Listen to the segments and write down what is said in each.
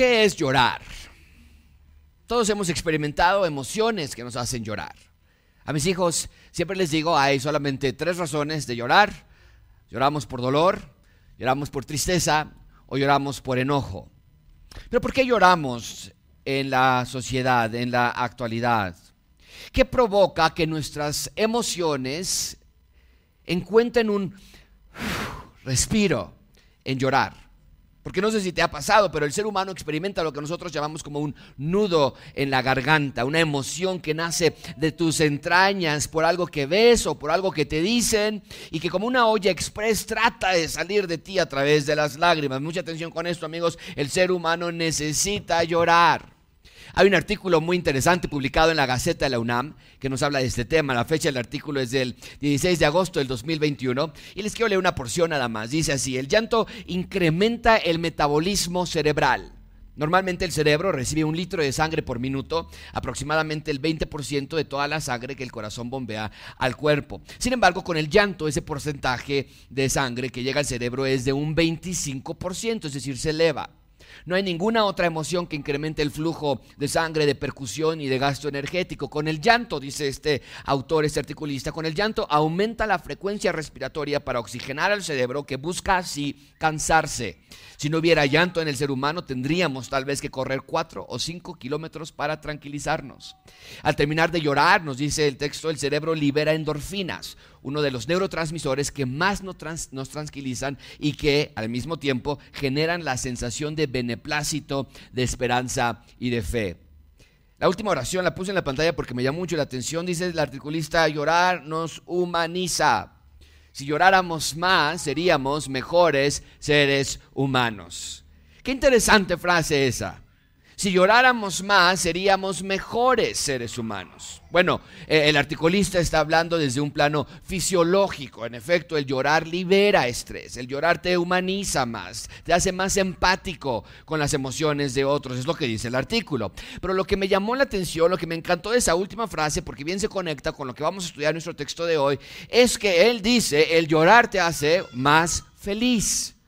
¿Qué es llorar? Todos hemos experimentado emociones que nos hacen llorar. A mis hijos siempre les digo, hay solamente tres razones de llorar. Lloramos por dolor, lloramos por tristeza o lloramos por enojo. Pero ¿por qué lloramos en la sociedad, en la actualidad? ¿Qué provoca que nuestras emociones encuentren un respiro en llorar? Porque no sé si te ha pasado, pero el ser humano experimenta lo que nosotros llamamos como un nudo en la garganta, una emoción que nace de tus entrañas por algo que ves o por algo que te dicen y que como una olla express trata de salir de ti a través de las lágrimas. Mucha atención con esto, amigos, el ser humano necesita llorar. Hay un artículo muy interesante publicado en la Gaceta de la UNAM que nos habla de este tema. La fecha del artículo es del 16 de agosto del 2021 y les quiero leer una porción nada más. Dice así, el llanto incrementa el metabolismo cerebral. Normalmente el cerebro recibe un litro de sangre por minuto, aproximadamente el 20% de toda la sangre que el corazón bombea al cuerpo. Sin embargo, con el llanto, ese porcentaje de sangre que llega al cerebro es de un 25%, es decir, se eleva. No hay ninguna otra emoción que incremente el flujo de sangre, de percusión y de gasto energético. Con el llanto, dice este autor, este articulista, con el llanto aumenta la frecuencia respiratoria para oxigenar al cerebro que busca así cansarse. Si no hubiera llanto en el ser humano, tendríamos tal vez que correr cuatro o cinco kilómetros para tranquilizarnos. Al terminar de llorar, nos dice el texto, el cerebro libera endorfinas, uno de los neurotransmisores que más nos, tranquilizan y que al mismo tiempo generan la sensación de beneplácito, de esperanza y de fe. La última oración la puse en la pantalla porque me llamó mucho la atención. Dice el articulista, llorar nos humaniza. Si lloráramos más, seríamos mejores seres humanos. Qué interesante frase esa. Si lloráramos más, seríamos mejores seres humanos. Bueno, eh, el articulista está hablando desde un plano fisiológico. En efecto, el llorar libera estrés, el llorar te humaniza más, te hace más empático con las emociones de otros, es lo que dice el artículo. Pero lo que me llamó la atención, lo que me encantó de esa última frase, porque bien se conecta con lo que vamos a estudiar en nuestro texto de hoy, es que él dice, el llorar te hace más feliz.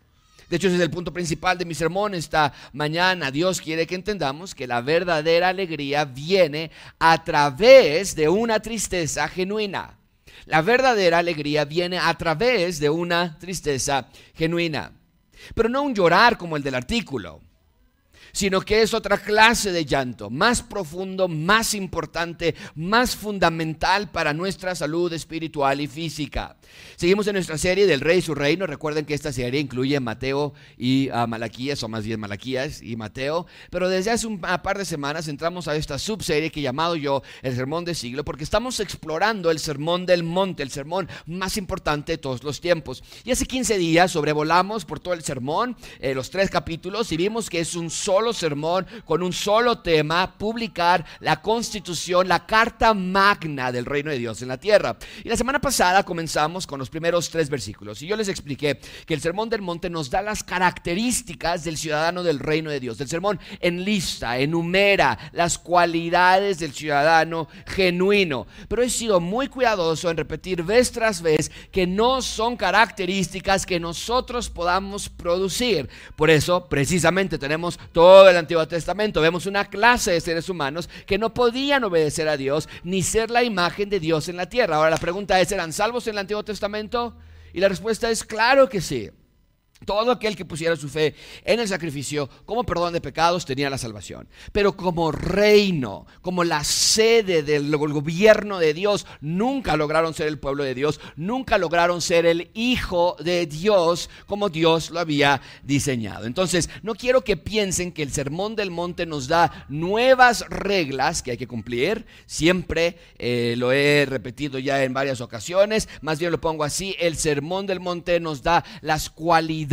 De hecho, ese es el punto principal de mi sermón esta mañana. Dios quiere que entendamos que la verdadera alegría viene a través de una tristeza genuina. La verdadera alegría viene a través de una tristeza genuina. Pero no un llorar como el del artículo sino que es otra clase de llanto, más profundo, más importante, más fundamental para nuestra salud espiritual y física. Seguimos en nuestra serie del Rey y su Reino. Recuerden que esta serie incluye Mateo y Malaquías, o más bien Malaquías y Mateo. Pero desde hace un par de semanas entramos a esta subserie que he llamado yo el Sermón de Siglo, porque estamos explorando el Sermón del Monte, el sermón más importante de todos los tiempos. Y hace 15 días sobrevolamos por todo el sermón, eh, los tres capítulos, y vimos que es un solo sermón con un solo tema, publicar la constitución, la carta magna del reino de Dios en la tierra. Y la semana pasada comenzamos con los primeros tres versículos y yo les expliqué que el sermón del monte nos da las características del ciudadano del reino de Dios. El sermón enlista, enumera las cualidades del ciudadano genuino. Pero he sido muy cuidadoso en repetir vez tras vez que no son características que nosotros podamos producir. Por eso, precisamente, tenemos todo todo el Antiguo Testamento vemos una clase de seres humanos que no podían obedecer a Dios ni ser la imagen de Dios en la tierra. Ahora la pregunta es, ¿eran salvos en el Antiguo Testamento? Y la respuesta es claro que sí. Todo aquel que pusiera su fe en el sacrificio como perdón de pecados tenía la salvación. Pero como reino, como la sede del gobierno de Dios, nunca lograron ser el pueblo de Dios, nunca lograron ser el hijo de Dios como Dios lo había diseñado. Entonces, no quiero que piensen que el sermón del monte nos da nuevas reglas que hay que cumplir. Siempre eh, lo he repetido ya en varias ocasiones. Más bien lo pongo así, el sermón del monte nos da las cualidades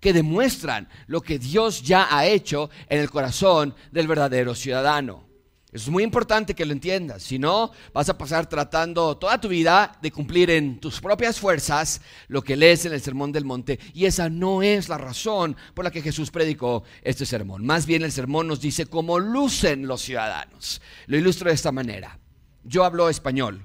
que demuestran lo que Dios ya ha hecho en el corazón del verdadero ciudadano. Es muy importante que lo entiendas, si no vas a pasar tratando toda tu vida de cumplir en tus propias fuerzas lo que lees en el Sermón del Monte y esa no es la razón por la que Jesús predicó este sermón. Más bien el sermón nos dice cómo lucen los ciudadanos. Lo ilustro de esta manera. Yo hablo español,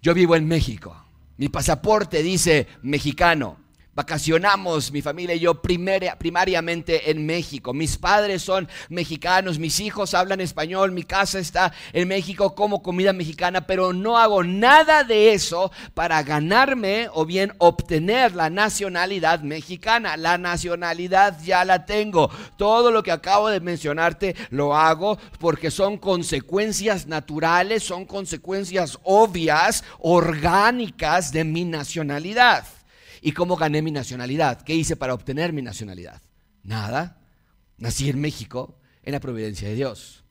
yo vivo en México, mi pasaporte dice mexicano, Vacacionamos, mi familia y yo, primariamente en México. Mis padres son mexicanos, mis hijos hablan español, mi casa está en México como comida mexicana, pero no hago nada de eso para ganarme o bien obtener la nacionalidad mexicana. La nacionalidad ya la tengo. Todo lo que acabo de mencionarte lo hago porque son consecuencias naturales, son consecuencias obvias, orgánicas de mi nacionalidad. ¿Y cómo gané mi nacionalidad? ¿Qué hice para obtener mi nacionalidad? Nada. Nací en México, en la providencia de Dios.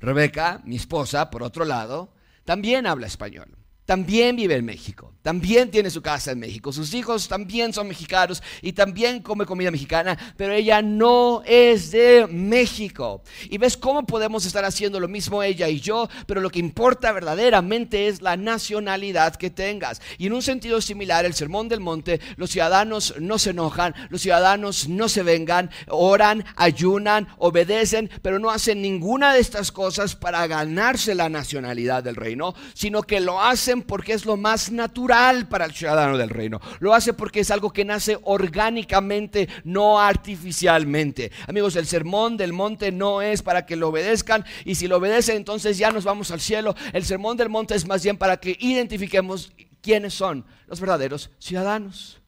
Rebeca, mi esposa, por otro lado, también habla español también vive en México, también tiene su casa en México, sus hijos también son mexicanos y también come comida mexicana, pero ella no es de México. Y ves cómo podemos estar haciendo lo mismo ella y yo, pero lo que importa verdaderamente es la nacionalidad que tengas. Y en un sentido similar, el Sermón del Monte, los ciudadanos no se enojan, los ciudadanos no se vengan, oran, ayunan, obedecen, pero no hacen ninguna de estas cosas para ganarse la nacionalidad del reino, sino que lo hacen porque es lo más natural para el ciudadano del reino. Lo hace porque es algo que nace orgánicamente, no artificialmente. Amigos, el sermón del monte no es para que lo obedezcan y si lo obedecen entonces ya nos vamos al cielo. El sermón del monte es más bien para que identifiquemos quiénes son los verdaderos ciudadanos.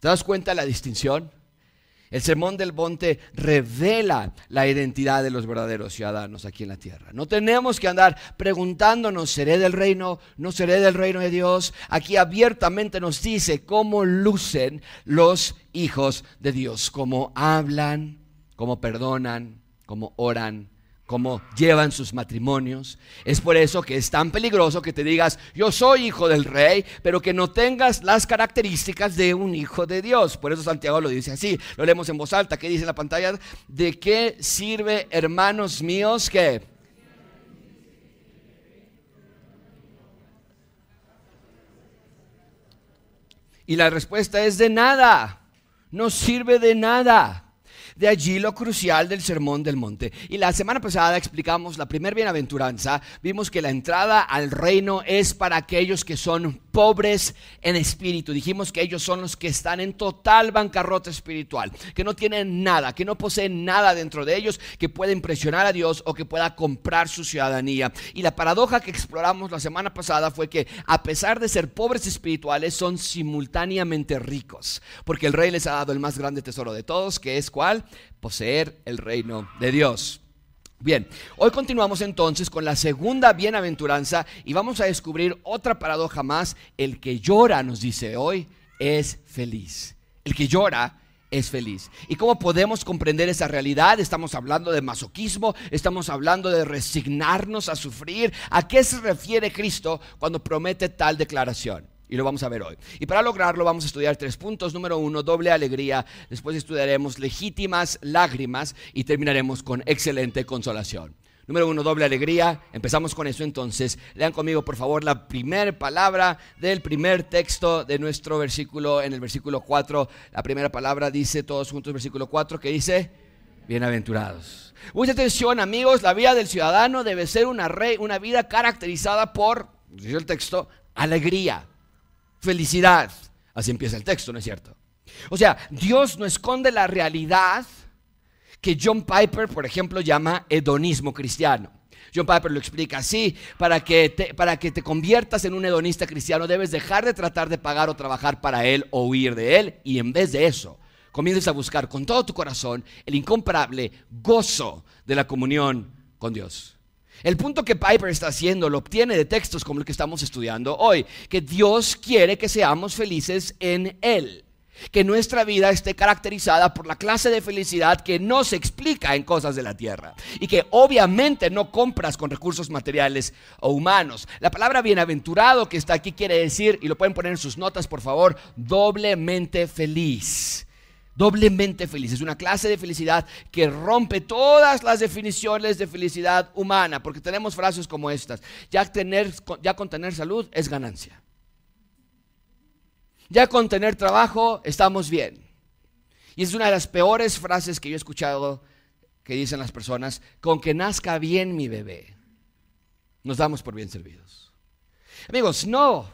¿Te das cuenta de la distinción? El sermón del monte revela la identidad de los verdaderos ciudadanos aquí en la tierra. No tenemos que andar preguntándonos, ¿seré del reino? ¿No seré del reino de Dios? Aquí abiertamente nos dice cómo lucen los hijos de Dios, cómo hablan, cómo perdonan, cómo oran, cómo llevan sus matrimonios. Es por eso que es tan peligroso que te digas, yo soy hijo del rey, pero que no tengas las características de un hijo de Dios. Por eso Santiago lo dice así, lo leemos en voz alta, ¿qué dice en la pantalla? ¿De qué sirve, hermanos míos, que... Y la respuesta es de nada, no sirve de nada. De allí lo crucial del Sermón del Monte. Y la semana pasada explicamos la primera bienaventuranza. Vimos que la entrada al reino es para aquellos que son pobres en espíritu. Dijimos que ellos son los que están en total bancarrota espiritual, que no tienen nada, que no poseen nada dentro de ellos que pueda impresionar a Dios o que pueda comprar su ciudadanía. Y la paradoja que exploramos la semana pasada fue que a pesar de ser pobres espirituales, son simultáneamente ricos, porque el rey les ha dado el más grande tesoro de todos, que es cuál? Poseer el reino de Dios. Bien, hoy continuamos entonces con la segunda bienaventuranza y vamos a descubrir otra paradoja más. El que llora, nos dice hoy, es feliz. El que llora es feliz. ¿Y cómo podemos comprender esa realidad? Estamos hablando de masoquismo, estamos hablando de resignarnos a sufrir. ¿A qué se refiere Cristo cuando promete tal declaración? Y lo vamos a ver hoy. Y para lograrlo vamos a estudiar tres puntos. Número uno, doble alegría. Después estudiaremos legítimas lágrimas y terminaremos con excelente consolación. Número uno, doble alegría. Empezamos con eso entonces. Lean conmigo, por favor, la primera palabra del primer texto de nuestro versículo, en el versículo 4. La primera palabra dice, todos juntos, versículo 4, que dice, bienaventurados. Mucha atención, amigos. La vida del ciudadano debe ser una, una vida caracterizada por, dice el texto, alegría felicidad. Así empieza el texto, ¿no es cierto? O sea, Dios no esconde la realidad que John Piper, por ejemplo, llama hedonismo cristiano. John Piper lo explica así, para que, te, para que te conviertas en un hedonista cristiano debes dejar de tratar de pagar o trabajar para Él o huir de Él y en vez de eso, comiences a buscar con todo tu corazón el incomparable gozo de la comunión con Dios. El punto que Piper está haciendo lo obtiene de textos como el que estamos estudiando hoy, que Dios quiere que seamos felices en Él, que nuestra vida esté caracterizada por la clase de felicidad que no se explica en cosas de la tierra y que obviamente no compras con recursos materiales o humanos. La palabra bienaventurado que está aquí quiere decir, y lo pueden poner en sus notas por favor, doblemente feliz doblemente feliz. Es una clase de felicidad que rompe todas las definiciones de felicidad humana, porque tenemos frases como estas. Ya, tener, ya con tener salud es ganancia. Ya con tener trabajo estamos bien. Y es una de las peores frases que yo he escuchado que dicen las personas, con que nazca bien mi bebé. Nos damos por bien servidos. Amigos, no,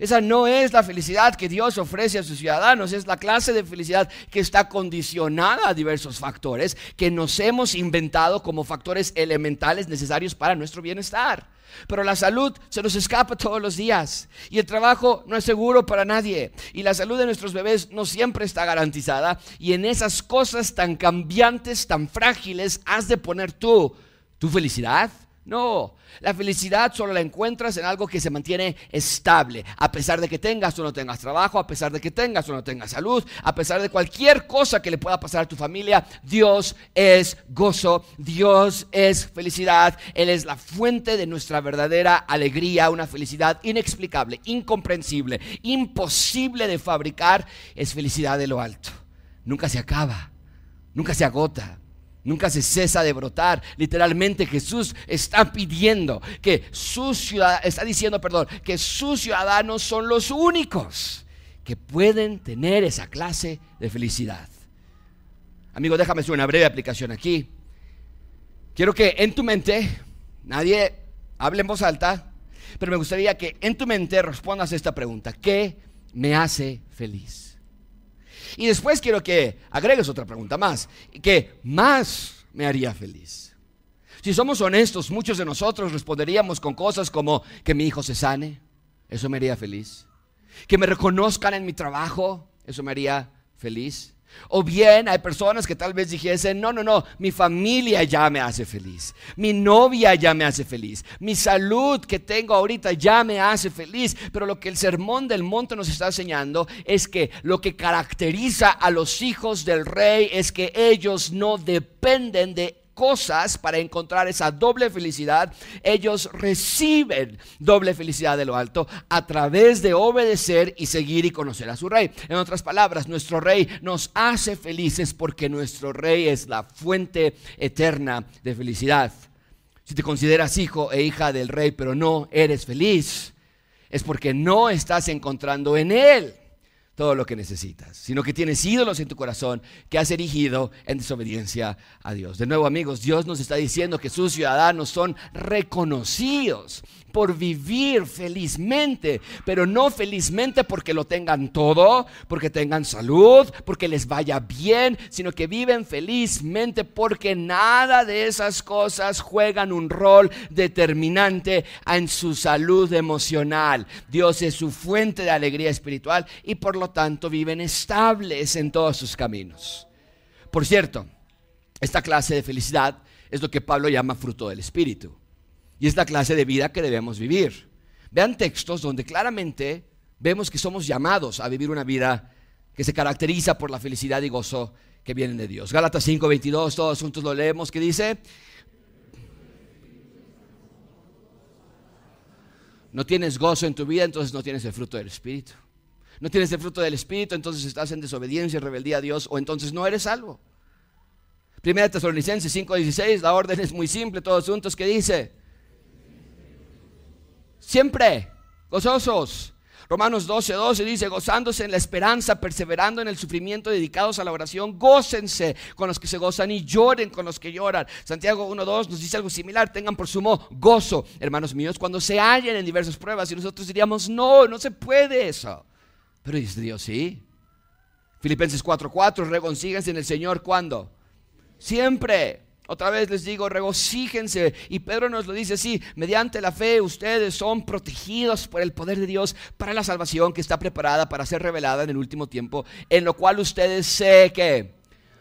Esa no es la felicidad que Dios ofrece a sus ciudadanos, es la clase de felicidad que está condicionada a diversos factores que nos hemos inventado como factores elementales necesarios para nuestro bienestar. Pero la salud se nos escapa todos los días y el trabajo no es seguro para nadie y la salud de nuestros bebés no siempre está garantizada y en esas cosas tan cambiantes, tan frágiles, has de poner tú tu felicidad no, la felicidad solo la encuentras en algo que se mantiene estable, a pesar de que tengas o no tengas trabajo, a pesar de que tengas o no tengas salud, a pesar de cualquier cosa que le pueda pasar a tu familia, Dios es gozo, Dios es felicidad, Él es la fuente de nuestra verdadera alegría, una felicidad inexplicable, incomprensible, imposible de fabricar, es felicidad de lo alto, nunca se acaba, nunca se agota. Nunca se cesa de brotar. Literalmente Jesús está pidiendo que sus ciudadanos, está diciendo, perdón, que sus ciudadanos son los únicos que pueden tener esa clase de felicidad. Amigo, déjame hacer una breve aplicación aquí. Quiero que en tu mente, nadie hable en voz alta, pero me gustaría que en tu mente respondas esta pregunta. ¿Qué me hace feliz? Y después quiero que agregues otra pregunta más. ¿Qué más me haría feliz? Si somos honestos, muchos de nosotros responderíamos con cosas como que mi hijo se sane, eso me haría feliz. Que me reconozcan en mi trabajo, eso me haría feliz. O bien hay personas que tal vez dijesen, no, no, no, mi familia ya me hace feliz, mi novia ya me hace feliz, mi salud que tengo ahorita ya me hace feliz. Pero lo que el sermón del monte nos está enseñando es que lo que caracteriza a los hijos del rey es que ellos no dependen de cosas para encontrar esa doble felicidad, ellos reciben doble felicidad de lo alto a través de obedecer y seguir y conocer a su rey. En otras palabras, nuestro rey nos hace felices porque nuestro rey es la fuente eterna de felicidad. Si te consideras hijo e hija del rey, pero no eres feliz, es porque no estás encontrando en él todo lo que necesitas, sino que tienes ídolos en tu corazón que has erigido en desobediencia a Dios. De nuevo, amigos, Dios nos está diciendo que sus ciudadanos son reconocidos por vivir felizmente, pero no felizmente porque lo tengan todo, porque tengan salud, porque les vaya bien, sino que viven felizmente porque nada de esas cosas juegan un rol determinante en su salud emocional. Dios es su fuente de alegría espiritual y por lo tanto viven estables en todos sus caminos. Por cierto, esta clase de felicidad es lo que Pablo llama fruto del Espíritu. Y es la clase de vida que debemos vivir. Vean textos donde claramente vemos que somos llamados a vivir una vida que se caracteriza por la felicidad y gozo que vienen de Dios. Gálatas 5:22, todos juntos lo leemos, que dice, no tienes gozo en tu vida, entonces no tienes el fruto del Espíritu. No tienes el fruto del Espíritu, entonces estás en desobediencia y rebeldía a Dios, o entonces no eres salvo. Primera Tesalonicenses 5:16, la orden es muy simple, todos juntos, que dice, Siempre gozosos. Romanos 12, 12 dice, gozándose en la esperanza, perseverando en el sufrimiento, dedicados a la oración, gócense con los que se gozan y lloren con los que lloran. Santiago 1, 2 nos dice algo similar, tengan por sumo gozo, hermanos míos, cuando se hallen en diversas pruebas y nosotros diríamos, no, no se puede eso. Pero dice Dios, sí. Filipenses 4, 4, en el Señor, ¿cuándo? Siempre. Otra vez les digo, regocíjense. Y Pedro nos lo dice así, mediante la fe ustedes son protegidos por el poder de Dios para la salvación que está preparada para ser revelada en el último tiempo, en lo cual ustedes sé que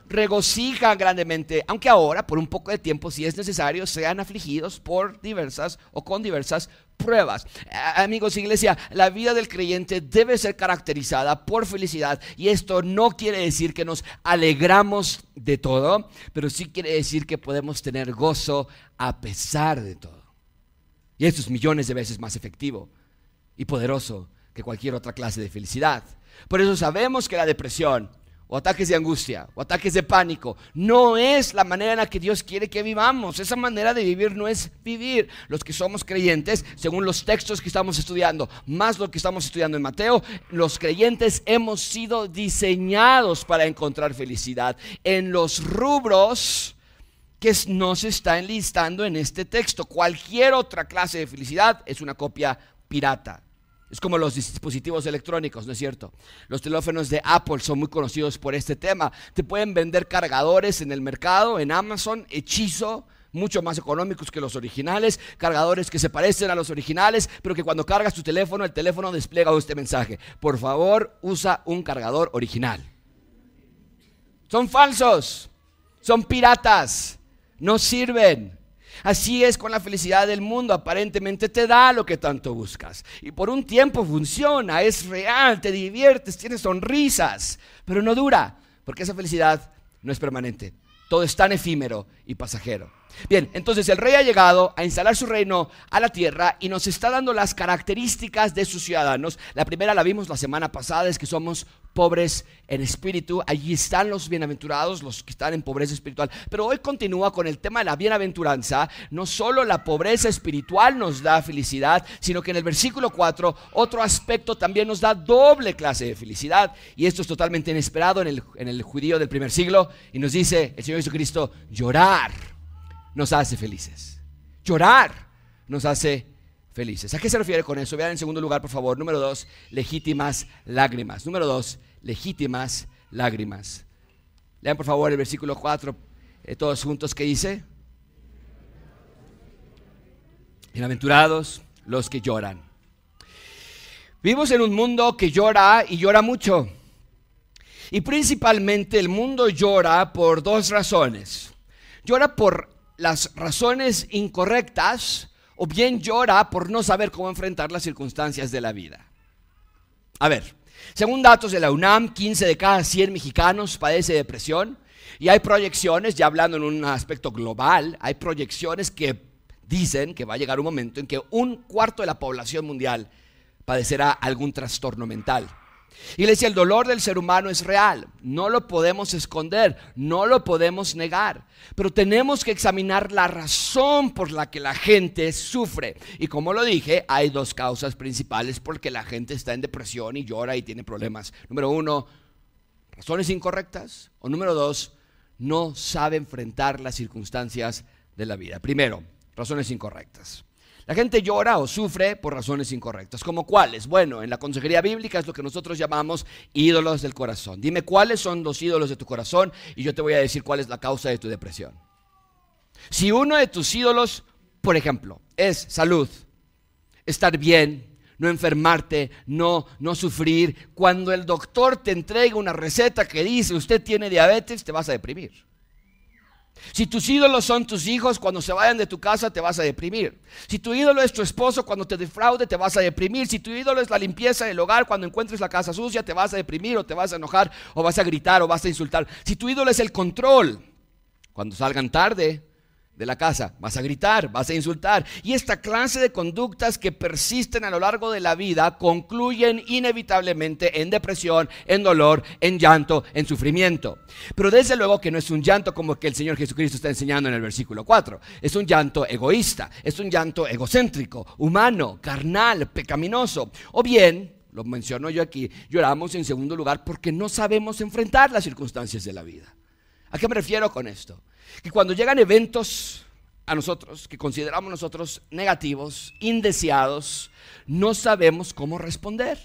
regocijan grandemente, aunque ahora por un poco de tiempo, si es necesario, sean afligidos por diversas o con diversas pruebas. Amigos, iglesia, la vida del creyente debe ser caracterizada por felicidad y esto no quiere decir que nos alegramos de todo, pero sí quiere decir que podemos tener gozo a pesar de todo. Y esto es millones de veces más efectivo y poderoso que cualquier otra clase de felicidad. Por eso sabemos que la depresión, o ataques de angustia o ataques de pánico. No es la manera en la que Dios quiere que vivamos. Esa manera de vivir no es vivir. Los que somos creyentes, según los textos que estamos estudiando, más lo que estamos estudiando en Mateo, los creyentes hemos sido diseñados para encontrar felicidad en los rubros que nos está enlistando en este texto. Cualquier otra clase de felicidad es una copia pirata. Es como los dispositivos electrónicos, ¿no es cierto? Los teléfonos de Apple son muy conocidos por este tema. Te pueden vender cargadores en el mercado, en Amazon, hechizo, mucho más económicos que los originales, cargadores que se parecen a los originales, pero que cuando cargas tu teléfono, el teléfono despliega este mensaje. Por favor, usa un cargador original. Son falsos, son piratas, no sirven. Así es con la felicidad del mundo, aparentemente te da lo que tanto buscas. Y por un tiempo funciona, es real, te diviertes, tienes sonrisas, pero no dura, porque esa felicidad no es permanente. Todo es tan efímero y pasajero. Bien, entonces el rey ha llegado a instalar su reino a la tierra y nos está dando las características de sus ciudadanos. La primera la vimos la semana pasada, es que somos pobres en espíritu. Allí están los bienaventurados, los que están en pobreza espiritual. Pero hoy continúa con el tema de la bienaventuranza. No solo la pobreza espiritual nos da felicidad, sino que en el versículo 4 otro aspecto también nos da doble clase de felicidad. Y esto es totalmente inesperado en el, en el judío del primer siglo. Y nos dice el Señor Jesucristo, llorar nos hace felices. Llorar nos hace felices. ¿A qué se refiere con eso? Vean en segundo lugar, por favor. Número dos, legítimas lágrimas. Número dos, legítimas lágrimas. Lean por favor el versículo 4, eh, todos juntos, ¿qué dice? Bienaventurados los que lloran. Vivimos en un mundo que llora y llora mucho. Y principalmente el mundo llora por dos razones. Llora por las razones incorrectas o bien llora por no saber cómo enfrentar las circunstancias de la vida. A ver, según datos de la UNAM, 15 de cada 100 mexicanos padece depresión y hay proyecciones, ya hablando en un aspecto global, hay proyecciones que dicen que va a llegar un momento en que un cuarto de la población mundial padecerá algún trastorno mental. Decía, el dolor del ser humano es real, no lo podemos esconder, no lo podemos negar, pero tenemos que examinar la razón por la que la gente sufre. Y como lo dije, hay dos causas principales por que la gente está en depresión y llora y tiene problemas. Número uno, razones incorrectas. O número dos, no sabe enfrentar las circunstancias de la vida. Primero, razones incorrectas. La gente llora o sufre por razones incorrectas. ¿Como cuáles? Bueno, en la consejería bíblica es lo que nosotros llamamos ídolos del corazón. Dime cuáles son los ídolos de tu corazón y yo te voy a decir cuál es la causa de tu depresión. Si uno de tus ídolos, por ejemplo, es salud, estar bien, no enfermarte, no, no sufrir, cuando el doctor te entrega una receta que dice usted tiene diabetes, te vas a deprimir. Si tus ídolos son tus hijos, cuando se vayan de tu casa te vas a deprimir. Si tu ídolo es tu esposo, cuando te defraude te vas a deprimir. Si tu ídolo es la limpieza del hogar, cuando encuentres la casa sucia te vas a deprimir o te vas a enojar o vas a gritar o vas a insultar. Si tu ídolo es el control, cuando salgan tarde de la casa, vas a gritar, vas a insultar. Y esta clase de conductas que persisten a lo largo de la vida concluyen inevitablemente en depresión, en dolor, en llanto, en sufrimiento. Pero desde luego que no es un llanto como que el Señor Jesucristo está enseñando en el versículo 4. Es un llanto egoísta, es un llanto egocéntrico, humano, carnal, pecaminoso. O bien, lo menciono yo aquí, lloramos en segundo lugar porque no sabemos enfrentar las circunstancias de la vida. ¿A qué me refiero con esto? Que cuando llegan eventos a nosotros, que consideramos nosotros negativos, indeseados, no sabemos cómo responder.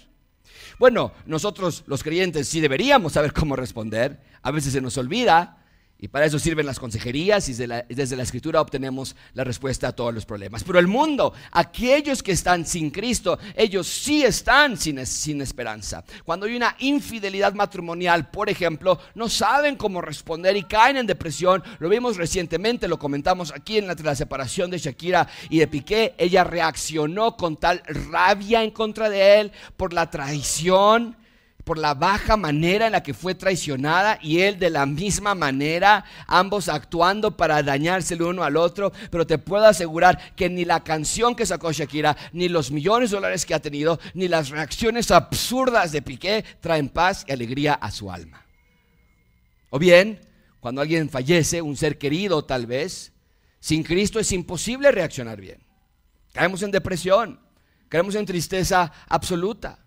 Bueno, nosotros los creyentes sí deberíamos saber cómo responder, a veces se nos olvida, y para eso sirven las consejerías y desde la, escritura obtenemos la respuesta a todos los problemas. Pero el mundo, aquellos que están sin Cristo, ellos sí están sin, sin esperanza. Cuando hay una infidelidad matrimonial, por ejemplo, no saben cómo responder y caen en depresión. Lo vimos recientemente, lo comentamos aquí en la, la separación de Shakira y de Piqué. Ella reaccionó con tal rabia en contra de él por la traición por la baja manera en la que fue traicionada y él de la misma manera, ambos actuando para dañarse el uno al otro, pero te puedo asegurar que ni la canción que sacó Shakira, ni los millones de dólares que ha tenido, ni las reacciones absurdas de Piqué traen paz y alegría a su alma. O bien, cuando alguien fallece, un ser querido tal vez, sin Cristo es imposible reaccionar bien. Caemos en depresión, caemos en tristeza absoluta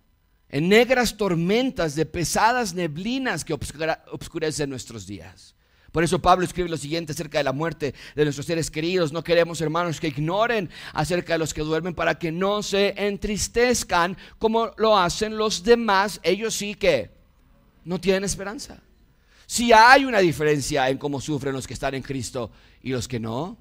en negras tormentas de pesadas neblinas que obscurecen nuestros días. Por eso Pablo escribe lo siguiente acerca de la muerte de nuestros seres queridos. No queremos, hermanos, que ignoren acerca de los que duermen para que no se entristezcan como lo hacen los demás. Ellos sí que no tienen esperanza. Si hay una diferencia en cómo sufren los que están en Cristo y los que no.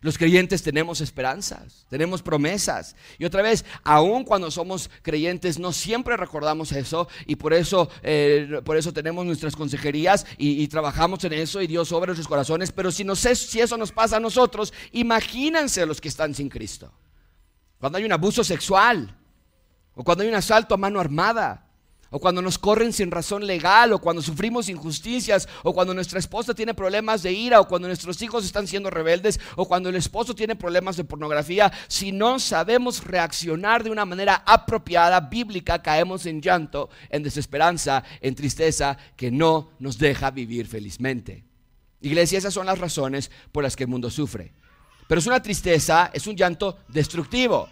Los creyentes tenemos esperanzas, tenemos promesas. Y otra vez, aun cuando somos creyentes, no siempre recordamos eso y por eso, eh, por eso tenemos nuestras consejerías y, trabajamos en eso y Dios obra nuestros corazones. Pero si, no sé, si eso nos pasa a nosotros, imagínense los que están sin Cristo. Cuando hay un abuso sexual o cuando hay un asalto a mano armada o cuando nos corren sin razón legal, o cuando sufrimos injusticias, o cuando nuestra esposa tiene problemas de ira, o cuando nuestros hijos están siendo rebeldes, o cuando el esposo tiene problemas de pornografía, si no sabemos reaccionar de una manera apropiada, bíblica, caemos en llanto, en desesperanza, en tristeza, que no nos deja vivir felizmente. Iglesia, esas son las razones por las que el mundo sufre. Pero es una tristeza, es un llanto destructivo.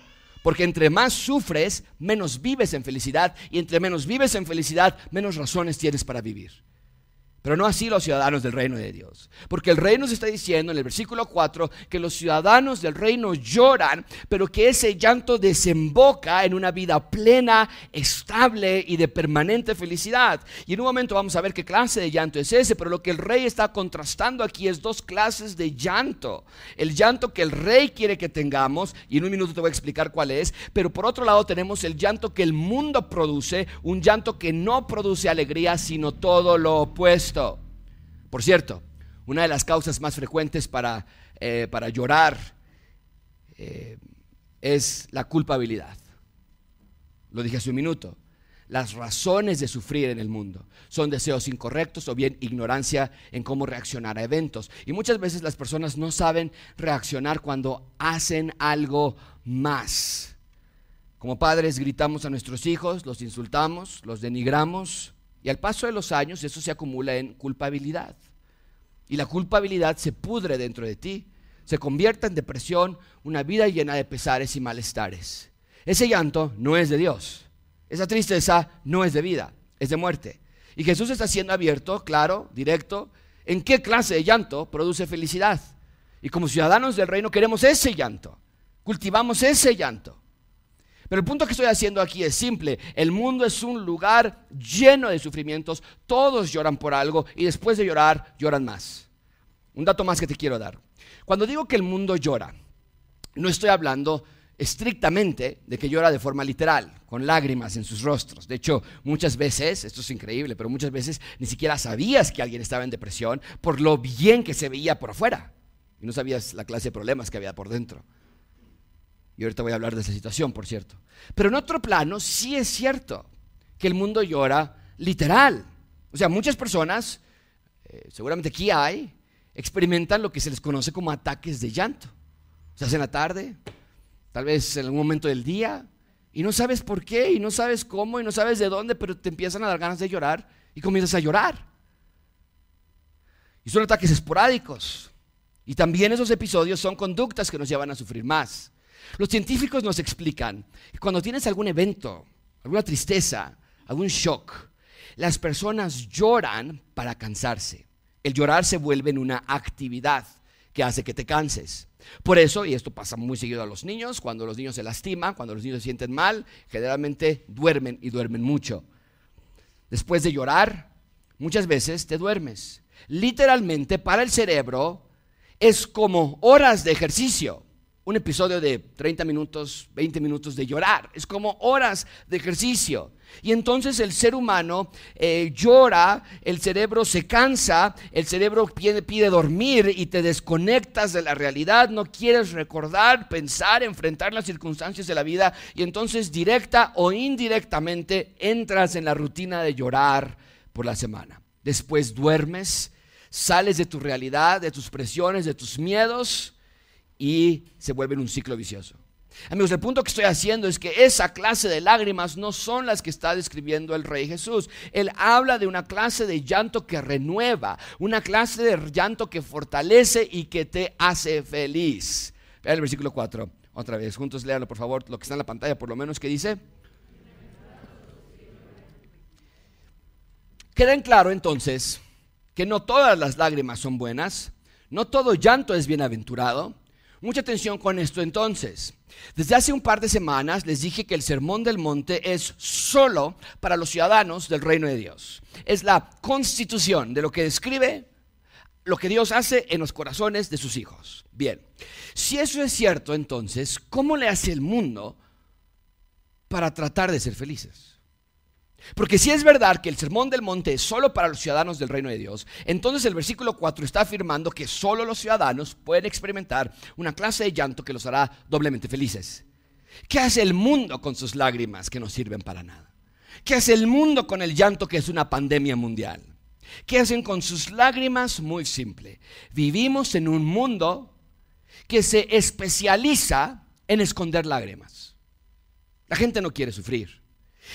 Porque entre más sufres, menos vives en felicidad. Y entre menos vives en felicidad, menos razones tienes para vivir. Pero no así los ciudadanos del reino de Dios. Porque el reino se está diciendo en el versículo 4 que los ciudadanos del reino lloran, pero que ese llanto desemboca en una vida plena, estable y de permanente felicidad. Y en un momento vamos a ver qué clase de llanto es ese, pero lo que el rey está contrastando aquí es dos clases de llanto. El llanto que el rey quiere que tengamos, y en un minuto te voy a explicar cuál es, pero por otro lado tenemos el llanto que el mundo produce, un llanto que no produce alegría, sino todo lo opuesto. Por cierto, una de las causas más frecuentes para, eh, para llorar eh, es la culpabilidad. Lo dije hace un minuto. Las razones de sufrir en el mundo son deseos incorrectos o bien ignorancia en cómo reaccionar a eventos. Y muchas veces las personas no saben reaccionar cuando hacen algo más. Como padres gritamos a nuestros hijos, los insultamos, los denigramos, y al paso de los años eso se acumula en culpabilidad. Y la culpabilidad se pudre dentro de ti, se convierte en depresión, una vida llena de pesares y malestares. Ese llanto no es de Dios. Esa tristeza no es de vida, es de muerte. Y Jesús está siendo abierto, claro, directo, en qué clase de llanto produce felicidad. Y como ciudadanos del reino queremos ese llanto, cultivamos ese llanto. Pero el punto que estoy haciendo aquí es simple. El mundo es un lugar lleno de sufrimientos. Todos lloran por algo y después de llorar, lloran más. Un dato más que te quiero dar. Cuando digo que el mundo llora, no estoy hablando estrictamente de que llora de forma literal, con lágrimas en sus rostros. De hecho, muchas veces, esto es increíble, pero muchas veces ni siquiera sabías que alguien estaba en depresión por lo bien que se veía por afuera. Y no sabías la clase de problemas que había por dentro. Y ahorita voy a hablar de esa situación, por cierto. Pero en otro plano, sí es cierto que el mundo llora literal. O sea, muchas personas, eh, seguramente aquí hay, experimentan lo que se les conoce como ataques de llanto. Se hace en la tarde, tal vez en algún momento del día, y no sabes por qué, y no sabes cómo, y no sabes de dónde, pero te empiezan a dar ganas de llorar y comienzas a llorar. Y son ataques esporádicos. Y también esos episodios son conductas que nos llevan a sufrir más. Los científicos nos explican que cuando tienes algún evento, alguna tristeza, algún shock, las personas lloran para cansarse. El llorar se vuelve en una actividad que hace que te canses. Por eso, y esto pasa muy seguido a los niños, cuando los niños se lastiman, cuando los niños se sienten mal, generalmente duermen y duermen mucho. Después de llorar, muchas veces te duermes. Literalmente para el cerebro es como horas de ejercicio un episodio de 30 minutos, 20 minutos de llorar. Es como horas de ejercicio. Y entonces el ser humano eh, llora, el cerebro se cansa, el cerebro pide, pide dormir y te desconectas de la realidad, no quieres recordar, pensar, enfrentar las circunstancias de la vida y entonces directa o indirectamente entras en la rutina de llorar por la semana. Después duermes, sales de tu realidad, de tus presiones, de tus miedos y se vuelve un ciclo vicioso. Amigos, el punto que estoy haciendo es que esa clase de lágrimas no son las que está describiendo el Rey Jesús. Él habla de una clase de llanto que renueva, una clase de llanto que fortalece y que te hace feliz. Vean el versículo 4, otra vez, juntos léanlo por favor, lo que está en la pantalla por lo menos que dice. Queda en claro entonces que no todas las lágrimas son buenas, no todo llanto es bienaventurado. Mucha atención con esto entonces. Desde hace un par de semanas les dije que el Sermón del Monte es solo para los ciudadanos del reino de Dios. Es la constitución de lo que describe lo que Dios hace en los corazones de sus hijos. Bien, si eso es cierto, entonces, ¿cómo le hace el mundo para tratar de ser felices? Porque si es verdad que el sermón del monte es solo para los ciudadanos del reino de Dios, entonces el versículo 4 está afirmando que solo los ciudadanos pueden experimentar una clase de llanto que los hará doblemente felices. ¿Qué hace el mundo con sus lágrimas que no sirven para nada? ¿Qué hace el mundo con el llanto que es una pandemia mundial? ¿Qué hacen con sus lágrimas? Muy simple. Vivimos en un mundo que se especializa en esconder lágrimas. La gente no quiere sufrir.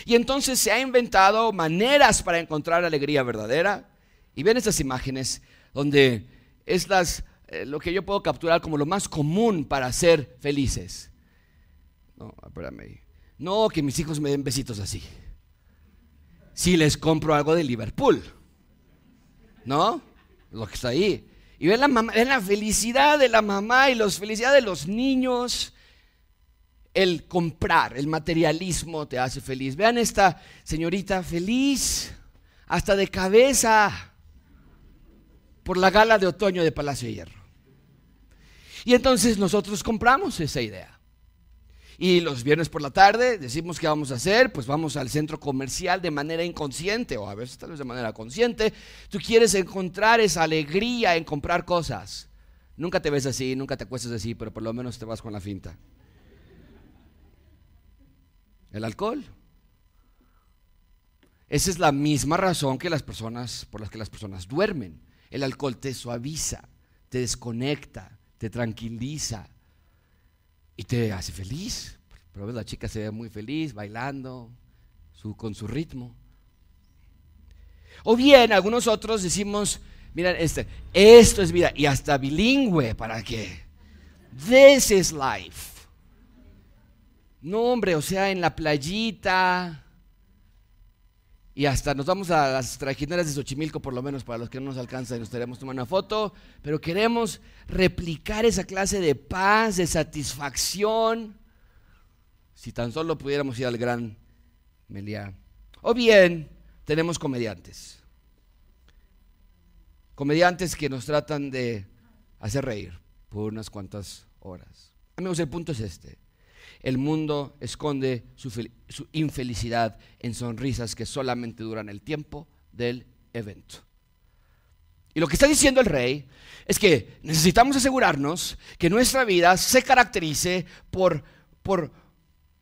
Y entonces se ha inventado maneras para encontrar alegría verdadera. Y ven estas imágenes donde es las, eh, lo que yo puedo capturar como lo más común para ser felices. No, espérame. No, que mis hijos me den besitos así. Si les compro algo de Liverpool. ¿No? Lo que está ahí. Y ven la, ven la felicidad de la mamá y la felicidad de los niños. El comprar, el materialismo te hace feliz. Vean esta señorita feliz, hasta de cabeza, por la gala de otoño de Palacio de Hierro. Y entonces nosotros compramos esa idea. Y los viernes por la tarde decimos que vamos a hacer, pues vamos al centro comercial de manera inconsciente o a veces tal vez de manera consciente. Tú quieres encontrar esa alegría en comprar cosas. Nunca te ves así, nunca te acuestas así, pero por lo menos te vas con la finta. El alcohol. Esa es la misma razón que las personas por las que las personas duermen. El alcohol te suaviza, te desconecta, te tranquiliza, y te hace feliz. Pero la chica se ve muy feliz bailando con su ritmo. O bien, algunos otros decimos, mira, este, esto es vida, y hasta bilingüe, ¿para qué? This is life. No, hombre, o sea, en la playita, y hasta nos vamos a las trajineras de Xochimilco, por lo menos para los que no nos alcanzan, y nos estaremos tomando una foto, pero queremos replicar esa clase de paz, de satisfacción, si tan solo pudiéramos ir al gran Meliá. O bien, tenemos comediantes. Comediantes que nos tratan de hacer reír por unas cuantas horas. Amigos, el punto es este. El mundo esconde su, infelicidad en sonrisas que solamente duran el tiempo del evento. Y lo que está diciendo el rey es que necesitamos asegurarnos que nuestra vida se caracterice por, por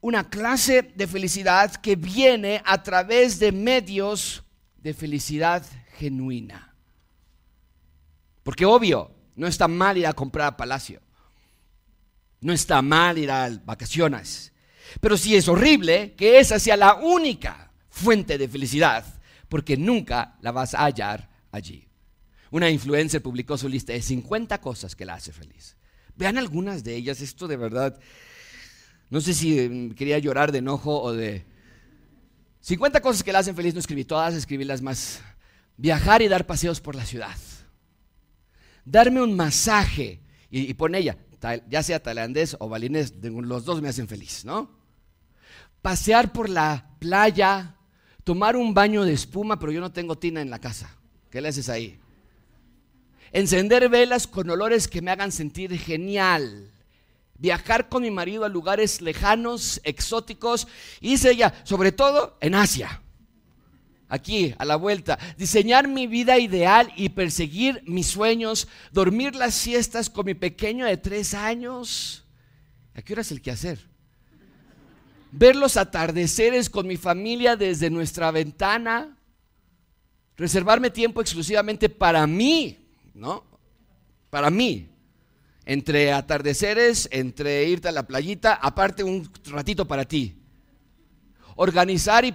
una clase de felicidad que viene a través de medios de felicidad genuina. Porque obvio, no está mal ir a comprar a Palacio. No está mal ir a vacaciones. Pero sí es horrible que esa sea la única fuente de felicidad, porque nunca la vas a hallar allí. Una influencer publicó su lista de 50 cosas que la hace feliz. Vean algunas de ellas, esto de verdad, no sé si mm, quería llorar de enojo o de... 50 cosas que la hacen feliz, no escribí todas, escribí las más. Viajar y dar paseos por la ciudad. Darme un masaje, y, y pone ella, ya sea tailandés o balinés, los dos me hacen feliz, ¿no? Pasear por la playa, tomar un baño de espuma, pero yo no tengo tina en la casa. ¿Qué le haces ahí? Encender velas con olores que me hagan sentir genial. Viajar con mi marido a lugares lejanos, exóticos, y dice ella, sobre todo en Asia aquí a la vuelta, diseñar mi vida ideal y perseguir mis sueños, dormir las siestas con mi pequeño de tres años. ¿A qué hora es el que hacer? Ver los atardeceres con mi familia desde nuestra ventana, reservarme tiempo exclusivamente para mí, ¿no? Para mí. Entre atardeceres, entre irte a la playita, aparte un ratito para ti organizar y,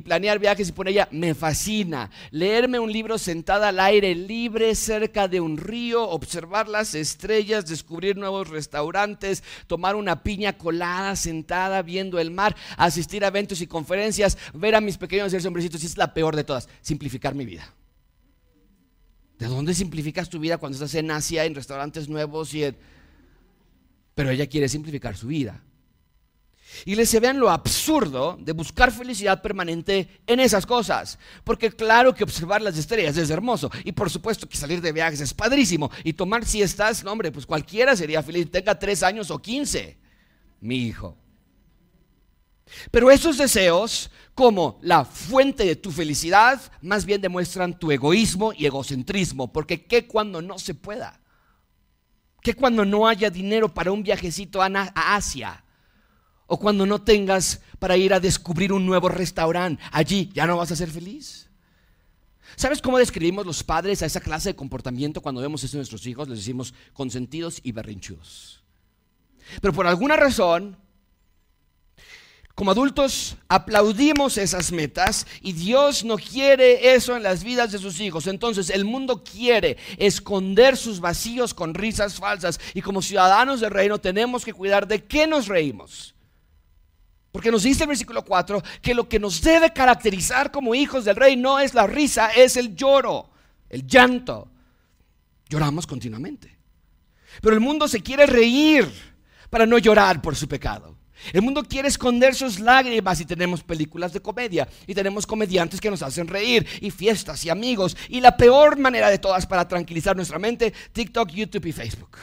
planear viajes y por ella me fascina. Leerme un libro sentada al aire libre cerca de un río, observar las estrellas, descubrir nuevos restaurantes, tomar una piña colada sentada viendo el mar, asistir a eventos y conferencias, ver a mis pequeños hacerse hombrecitos y es la peor de todas, simplificar mi vida. ¿De dónde simplificas tu vida cuando estás en Asia, en restaurantes nuevos y Pero ella quiere simplificar su vida. Y se vean lo absurdo de buscar felicidad permanente en esas cosas. Porque claro que observar las estrellas es hermoso. Y por supuesto que salir de viajes es padrísimo. Y tomar siestas, no hombre, pues cualquiera sería feliz, tenga tres años o quince, mi hijo. Pero esos deseos, como la fuente de tu felicidad, más bien demuestran tu egoísmo y egocentrismo. Porque ¿qué cuando no se pueda? ¿Qué cuando no haya dinero para un viajecito a Asia? O cuando no tengas para ir a descubrir un nuevo restaurante. Allí ya no vas a ser feliz. ¿Sabes cómo describimos los padres a esa clase de comportamiento cuando vemos eso en nuestros hijos? Les decimos consentidos y berrinchudos. Pero por alguna razón, como adultos aplaudimos esas metas y Dios no quiere eso en las vidas de sus hijos. Entonces el mundo quiere esconder sus vacíos con risas falsas y como ciudadanos del reino tenemos que cuidar de qué nos reímos. Porque nos dice el versículo 4 que lo que nos debe caracterizar como hijos del rey no es la risa, es el lloro, el llanto. Lloramos continuamente. Pero el mundo se quiere reír para no llorar por su pecado. El mundo quiere esconder sus lágrimas y tenemos películas de comedia y tenemos comediantes que nos hacen reír y fiestas y amigos y la peor manera de todas para tranquilizar nuestra mente, TikTok, YouTube y Facebook.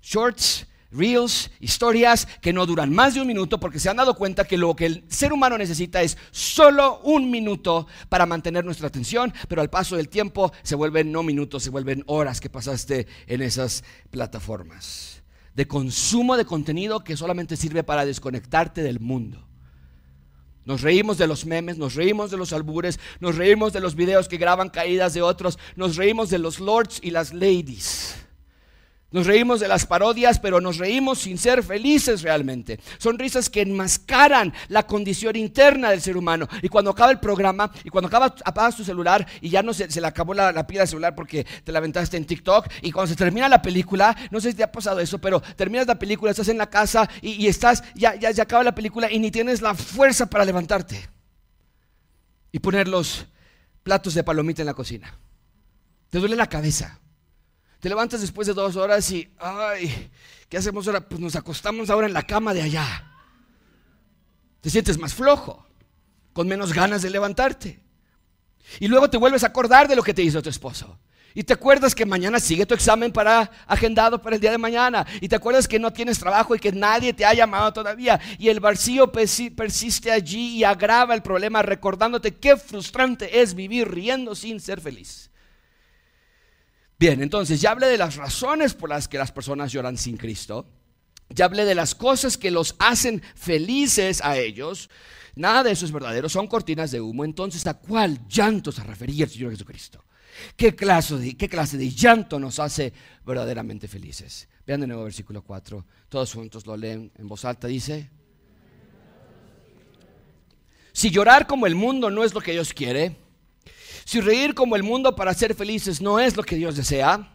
Shorts, reels, historias que no duran más de un minuto porque se han dado cuenta que lo que el ser humano necesita es solo un minuto para mantener nuestra atención, pero al paso del tiempo se vuelven no minutos, se vuelven horas que pasaste en esas plataformas de consumo de contenido que solamente sirve para desconectarte del mundo. Nos reímos de los memes, nos reímos de los albures, nos reímos de los videos que graban caídas de otros, nos reímos de los lords y las ladies. Nos reímos de las parodias, pero nos reímos sin ser felices realmente. Son risas que enmascaran la condición interna del ser humano. Y cuando acaba el programa, y cuando acaba, apagas tu celular y ya no se, le acabó la, pila del celular porque te la aventaste en TikTok, y cuando se termina la película, no sé si te ha pasado eso, pero terminas la película, estás en la casa y, estás, ya, ya, ya acaba la película y ni tienes la fuerza para levantarte y poner los platos de palomita en la cocina. Te duele la cabeza. Te levantas después de dos horas y, ay, ¿qué hacemos ahora? Pues nos acostamos ahora en la cama de allá. Te sientes más flojo, con menos ganas de levantarte. Y luego te vuelves a acordar de lo que te hizo tu esposo. Y te acuerdas que mañana sigue tu examen para agendado para el día de mañana. Y te acuerdas que no tienes trabajo y que nadie te ha llamado todavía. Y el vacío persiste allí y agrava el problema recordándote qué frustrante es vivir riendo sin ser feliz. Bien, entonces ya hablé de las razones por las que las personas lloran sin Cristo. Ya hablé de las cosas que los hacen felices a ellos. Nada de eso es verdadero, son cortinas de humo. Entonces, ¿a cuál llanto se refería el Señor Jesucristo? ¿Qué clase, de, ¿Qué clase de llanto nos hace verdaderamente felices? Vean de nuevo versículo 4. Todos juntos lo leen en voz alta. Dice, si llorar como el mundo no es lo que Dios quiere, si reír como el mundo para ser felices no es lo que Dios desea,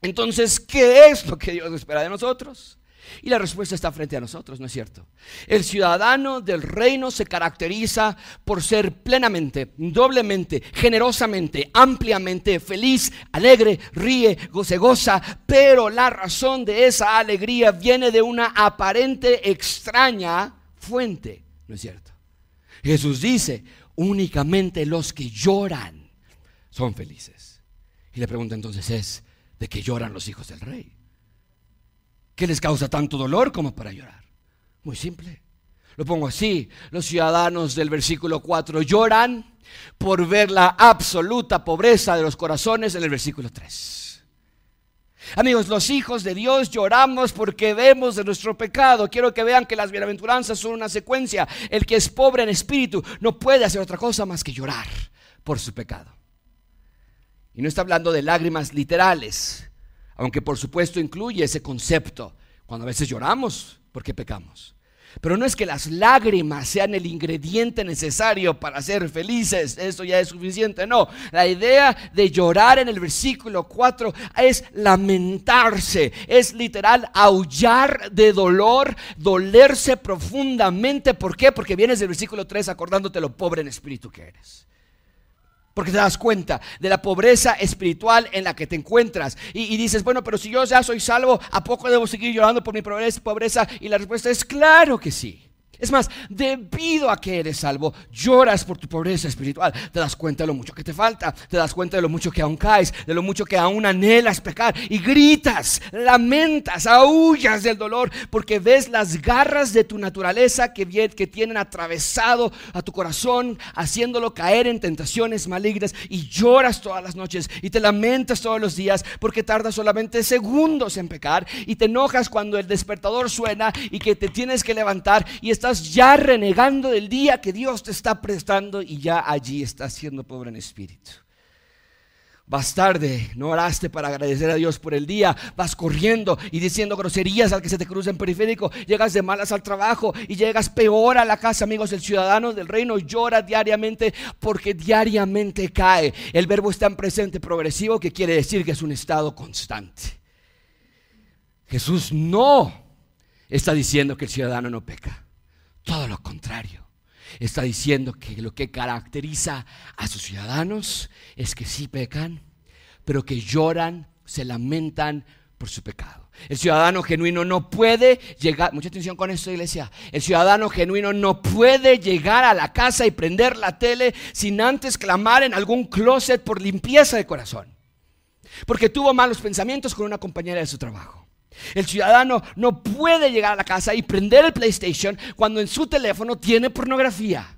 entonces, ¿qué es lo que Dios espera de nosotros? Y la respuesta está frente a nosotros, ¿no es cierto? El ciudadano del reino se caracteriza por ser plenamente, doblemente, generosamente, ampliamente feliz, alegre, ríe, se goza, pero la razón de esa alegría viene de una aparente extraña fuente, ¿no es cierto? Jesús dice, únicamente los que lloran son felices. Y la pregunta entonces es, ¿de qué lloran los hijos del rey? ¿Qué les causa tanto dolor como para llorar? Muy simple. Lo pongo así, los ciudadanos del versículo 4 lloran por ver la absoluta pobreza de los corazones en el versículo 3. Amigos, los hijos de Dios lloramos porque vemos de nuestro pecado. Quiero que vean que las bienaventuranzas son una secuencia. El que es pobre en espíritu no puede hacer otra cosa más que llorar por su pecado. Y no está hablando de lágrimas literales, aunque por supuesto incluye ese concepto, cuando a veces lloramos porque pecamos. Pero no es que las lágrimas sean el ingrediente necesario para ser felices, eso ya es suficiente, no. La idea de llorar en el versículo 4 es lamentarse, es literal aullar de dolor, dolerse profundamente. ¿Por qué? Porque vienes del versículo 3 acordándote lo pobre en espíritu que eres. Porque te das cuenta de la pobreza espiritual en la que te encuentras. Y, dices, bueno, pero si yo ya soy salvo, ¿a poco debo seguir llorando por mi pobreza? Y la respuesta es claro que sí. Es más, debido a que eres salvo, lloras por tu pobreza espiritual. Te das cuenta de lo mucho que te falta, te das cuenta de lo mucho que aún caes, de lo mucho que aún anhelas pecar y gritas, lamentas, aullas del dolor porque ves las garras de tu naturaleza que, que tienen atravesado a tu corazón, haciéndolo caer en tentaciones malignas y lloras todas las noches y te lamentas todos los días porque tardas solamente segundos en pecar y te enojas cuando el despertador suena y que te tienes que levantar y estás ya renegando del día que Dios te está prestando y ya allí estás siendo pobre en espíritu. Vas tarde, no oraste para agradecer a Dios por el día, vas corriendo y diciendo groserías al que se te cruza en periférico, llegas de malas al trabajo y llegas peor a la casa, amigos. El ciudadano del reino llora diariamente porque diariamente cae. El verbo está en presente progresivo que quiere decir que es un estado constante. Jesús no está diciendo que el ciudadano no peca. Todo lo contrario. Está diciendo que lo que caracteriza a sus ciudadanos es que sí pecan, pero que lloran, se lamentan por su pecado. El ciudadano genuino no puede llegar, mucha atención con esto iglesia, el ciudadano genuino no puede llegar a la casa y prender la tele sin antes clamar en algún closet por limpieza de corazón, porque tuvo malos pensamientos con una compañera de su trabajo el ciudadano no puede llegar a la casa y prender el PlayStation cuando en su teléfono tiene pornografía.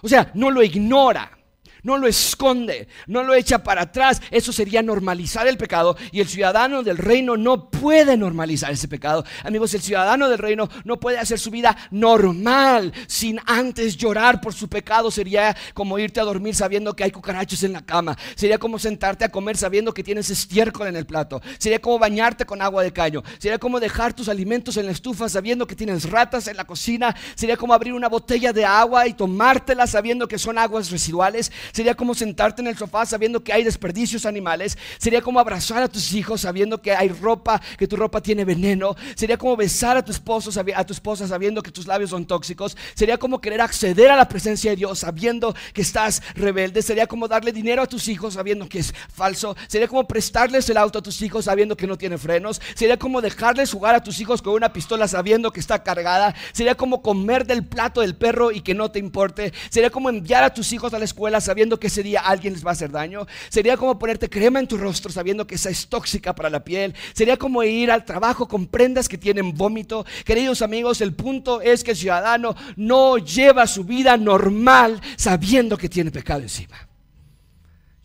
O sea, no lo ignora no lo esconde, no lo echa para atrás. Eso sería normalizar el pecado y el ciudadano del reino no puede normalizar ese pecado. Amigos, el ciudadano del reino no puede hacer su vida normal sin antes llorar por su pecado. Sería como irte a dormir sabiendo que hay cucarachos en la cama. Sería como sentarte a comer sabiendo que tienes estiércol en el plato. Sería como bañarte con agua de caño. Sería como dejar tus alimentos en la estufa sabiendo que tienes ratas en la cocina. Sería como abrir una botella de agua y tomártela sabiendo que son aguas residuales. Sería como sentarte en el sofá sabiendo que hay desperdicios animales. Sería como abrazar a tus hijos sabiendo que hay ropa, que tu ropa tiene veneno. Sería como besar a tu esposo, a tu esposa sabiendo que tus labios son tóxicos. Sería como querer acceder a la presencia de Dios sabiendo que estás rebelde. Sería como darle dinero a tus hijos sabiendo que es falso. Sería como prestarles el auto a tus hijos sabiendo que no tiene frenos. Sería como dejarles jugar a tus hijos con una pistola sabiendo que está cargada. Sería como comer del plato del perro y que no te importe. Sería como enviar a tus hijos a la escuela sabiendo que ese día alguien les va a hacer daño. Sería como ponerte crema en tu rostro sabiendo que esa es tóxica para la piel. Sería como ir al trabajo con prendas que tienen vómito. Queridos amigos, el punto es que el ciudadano no lleva su vida normal sabiendo que tiene pecado encima.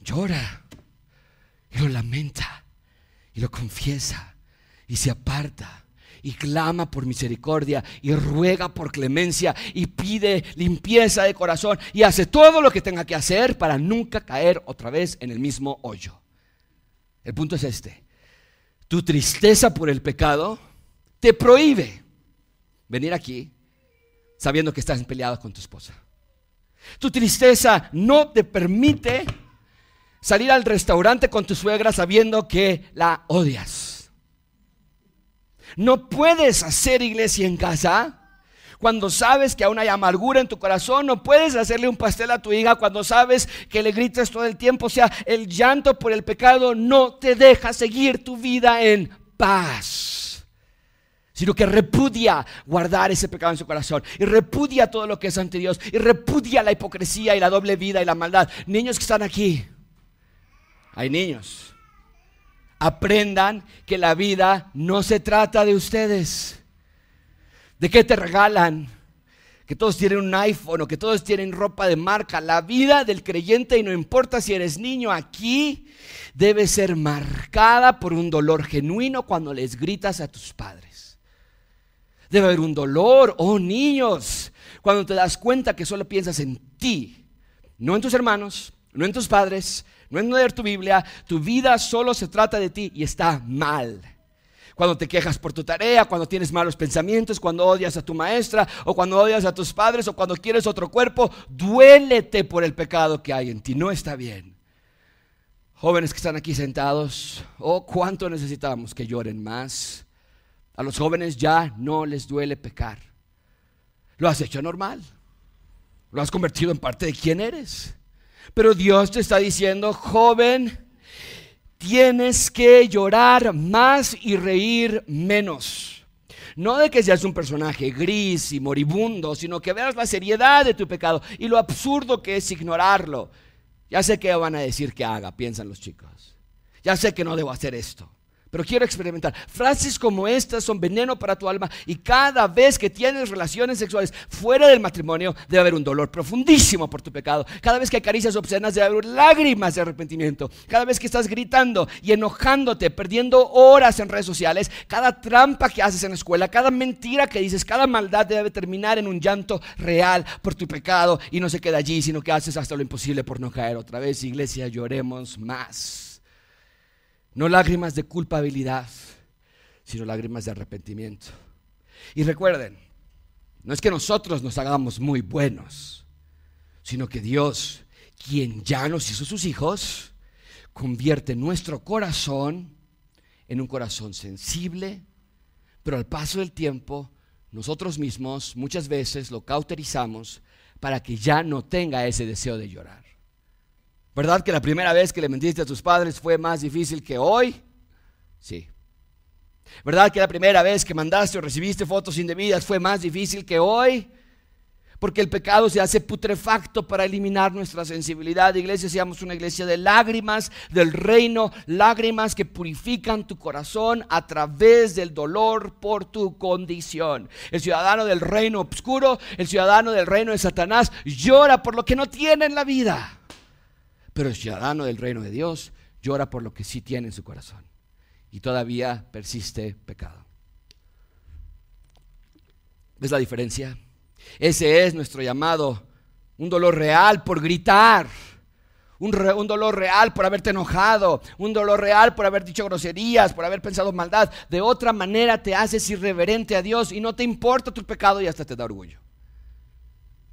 Llora y lo lamenta y lo confiesa y se aparta y clama por misericordia y ruega por clemencia y pide limpieza de corazón y hace todo lo que tenga que hacer para nunca caer otra vez en el mismo hoyo. El punto es este. Tu tristeza por el pecado te prohíbe venir aquí sabiendo que estás peleado con tu esposa. Tu tristeza no te permite salir al restaurante con tu suegra sabiendo que la odias. No puedes hacer iglesia en casa cuando sabes que aún hay amargura en tu corazón. No puedes hacerle un pastel a tu hija cuando sabes que le gritas todo el tiempo. O sea, el llanto por el pecado no te deja seguir tu vida en paz. Sino que repudia guardar ese pecado en su corazón. Y repudia todo lo que es ante Dios. Y repudia la hipocresía y la doble vida y la maldad. Niños que están aquí. Hay niños aprendan que la vida no se trata de ustedes. ¿De qué te regalan? Que todos tienen un iPhone o que todos tienen ropa de marca. La vida del creyente, y no importa si eres niño aquí, debe ser marcada por un dolor genuino cuando les gritas a tus padres. Debe haber un dolor, oh niños, cuando te das cuenta que solo piensas en ti, no en tus hermanos, no en tus padres, no es leer tu Biblia, tu vida solo se trata de ti y está mal. Cuando te quejas por tu tarea, cuando tienes malos pensamientos, cuando odias a tu maestra o cuando odias a tus padres o cuando quieres otro cuerpo, duélete por el pecado que hay en ti. No está bien. Jóvenes que están aquí sentados, oh, cuánto necesitamos que lloren más. A los jóvenes ya no les duele pecar. Lo has hecho normal. Lo has convertido en parte de quién eres. Pero Dios te está diciendo, joven, tienes que llorar más y reír menos. No de que seas un personaje gris y moribundo, sino que veas la seriedad de tu pecado y lo absurdo que es ignorarlo. Ya sé que van a decir que haga, piensan los chicos. Ya sé que no debo hacer esto pero quiero experimentar. Frases como estas son veneno para tu alma y cada vez que tienes relaciones sexuales fuera del matrimonio debe haber un dolor profundísimo por tu pecado. Cada vez que acaricias obscenas debe haber lágrimas de arrepentimiento. Cada vez que estás gritando y enojándote, perdiendo horas en redes sociales, cada trampa que haces en la escuela, cada mentira que dices, cada maldad debe terminar en un llanto real por tu pecado y no se queda allí, sino que haces hasta lo imposible por no caer otra vez. Iglesia, lloremos más. No lágrimas de culpabilidad, sino lágrimas de arrepentimiento. Y recuerden, no es que nosotros nos hagamos muy buenos, sino que Dios, quien ya nos hizo sus hijos, convierte nuestro corazón en un corazón sensible, pero al paso del tiempo, nosotros mismos muchas veces lo cauterizamos para que ya no tenga ese deseo de llorar. ¿Verdad que la primera vez que le mentiste a tus padres fue más difícil que hoy? Sí. ¿Verdad que la primera vez que mandaste o recibiste fotos indebidas fue más difícil que hoy? Porque el pecado se hace putrefacto para eliminar nuestra sensibilidad. Iglesia, seamos una iglesia de lágrimas del reino, lágrimas que purifican tu corazón a través del dolor por tu condición. El ciudadano del reino oscuro, el ciudadano del reino de Satanás, llora por lo que no tiene en la vida. Pero el ciudadano del reino de Dios llora por lo que sí tiene en su corazón. Y todavía persiste pecado. ¿Ves la diferencia? Ese es nuestro llamado. Un dolor real por gritar. Un, un, dolor real por haberte enojado, un dolor real por haber dicho groserías, por haber pensado maldad. De otra manera te haces irreverente a Dios y no te importa tu pecado y hasta te da orgullo.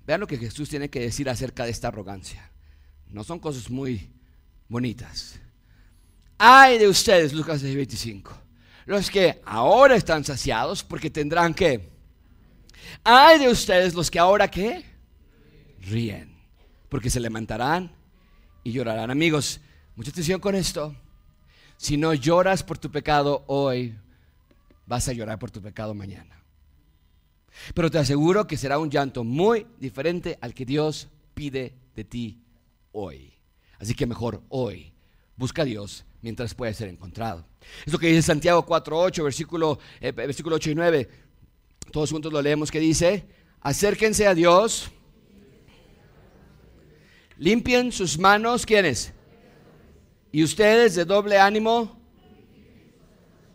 Vean lo que Jesús tiene que decir acerca de esta arrogancia. No son cosas muy bonitas. Ay de ustedes, Lucas 25, los que ahora están saciados porque tendrán que. Ay de ustedes los que ahora qué? Ríen, porque se levantarán y llorarán. Amigos, mucha atención con esto. Si no lloras por tu pecado hoy, vas a llorar por tu pecado mañana. Pero te aseguro que será un llanto muy diferente al que Dios pide de ti hoy. Así que mejor hoy. Busca a Dios mientras puede ser encontrado. Es lo que dice Santiago 4.8, versículo, eh, versículo 8 y 9. Todos juntos lo leemos que dice, acérquense a Dios, limpien sus manos, ¿quiénes? Y ustedes de doble ánimo,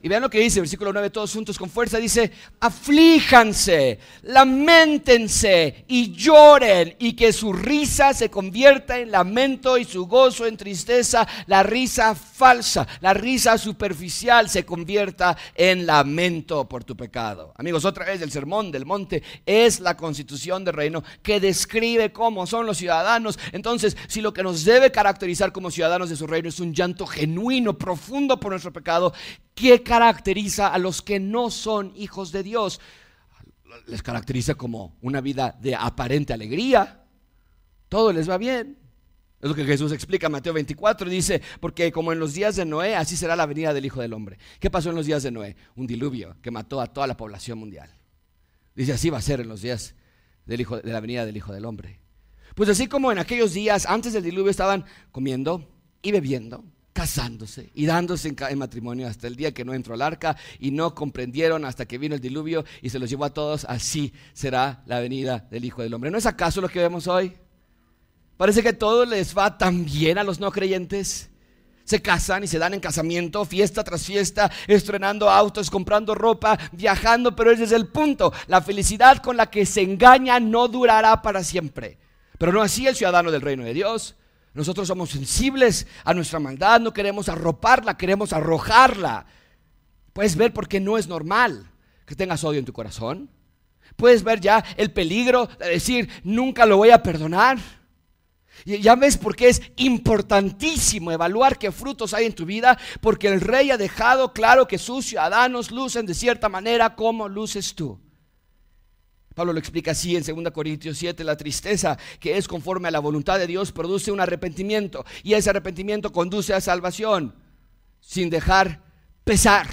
y vean lo que dice, versículo 9, todos juntos con fuerza, dice, aflíjanse, lamentense y lloren y que su risa se convierta en lamento y su gozo en tristeza, la risa falsa, la risa superficial se convierta en lamento por tu pecado. Amigos, otra vez el sermón del monte es la constitución del reino que describe cómo son los ciudadanos. Entonces, si lo que nos debe caracterizar como ciudadanos de su reino es un llanto genuino, profundo por nuestro pecado, ¿Qué caracteriza a los que no son hijos de Dios? Les caracteriza como una vida de aparente alegría. Todo les va bien. Es lo que Jesús explica en Mateo 24. Dice, porque como en los días de Noé, así será la venida del Hijo del Hombre. ¿Qué pasó en los días de Noé? Un diluvio que mató a toda la población mundial. Dice, así va a ser en los días del hijo, de la venida del Hijo del Hombre. Pues así como en aquellos días antes del diluvio estaban comiendo y bebiendo casándose y dándose en, matrimonio hasta el día que no entró al arca y no comprendieron hasta que vino el diluvio y se los llevó a todos, así será la venida del Hijo del Hombre. ¿No es acaso lo que vemos hoy? Parece que todo les va tan bien a los no creyentes. Se casan y se dan en casamiento, fiesta tras fiesta, estrenando autos, comprando ropa, viajando, pero ese es el punto. La felicidad con la que se engaña no durará para siempre. Pero no así el ciudadano del reino de Dios. Nosotros somos sensibles a nuestra maldad, no queremos arroparla, queremos arrojarla. Puedes ver por qué no es normal que tengas odio en tu corazón. Puedes ver ya el peligro de decir, nunca lo voy a perdonar. Ya ves por qué es importantísimo evaluar qué frutos hay en tu vida, porque el rey ha dejado claro que sus ciudadanos lucen de cierta manera como luces tú. Pablo lo explica así en 2 Corintios 7, la tristeza que es conforme a la voluntad de Dios produce un arrepentimiento y ese arrepentimiento conduce a salvación sin dejar pesar.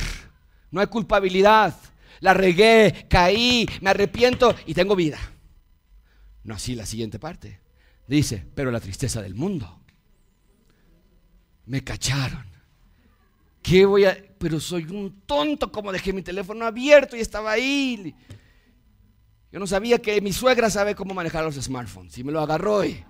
No hay culpabilidad. La regué, caí, me arrepiento y tengo vida. No así la siguiente parte. Dice, pero la tristeza del mundo. Me cacharon. ¿Qué voy a...? Pero soy un tonto como dejé mi teléfono abierto y estaba ahí. Yo no sabía que mi suegra sabe cómo manejar los smartphones y me lo agarró y...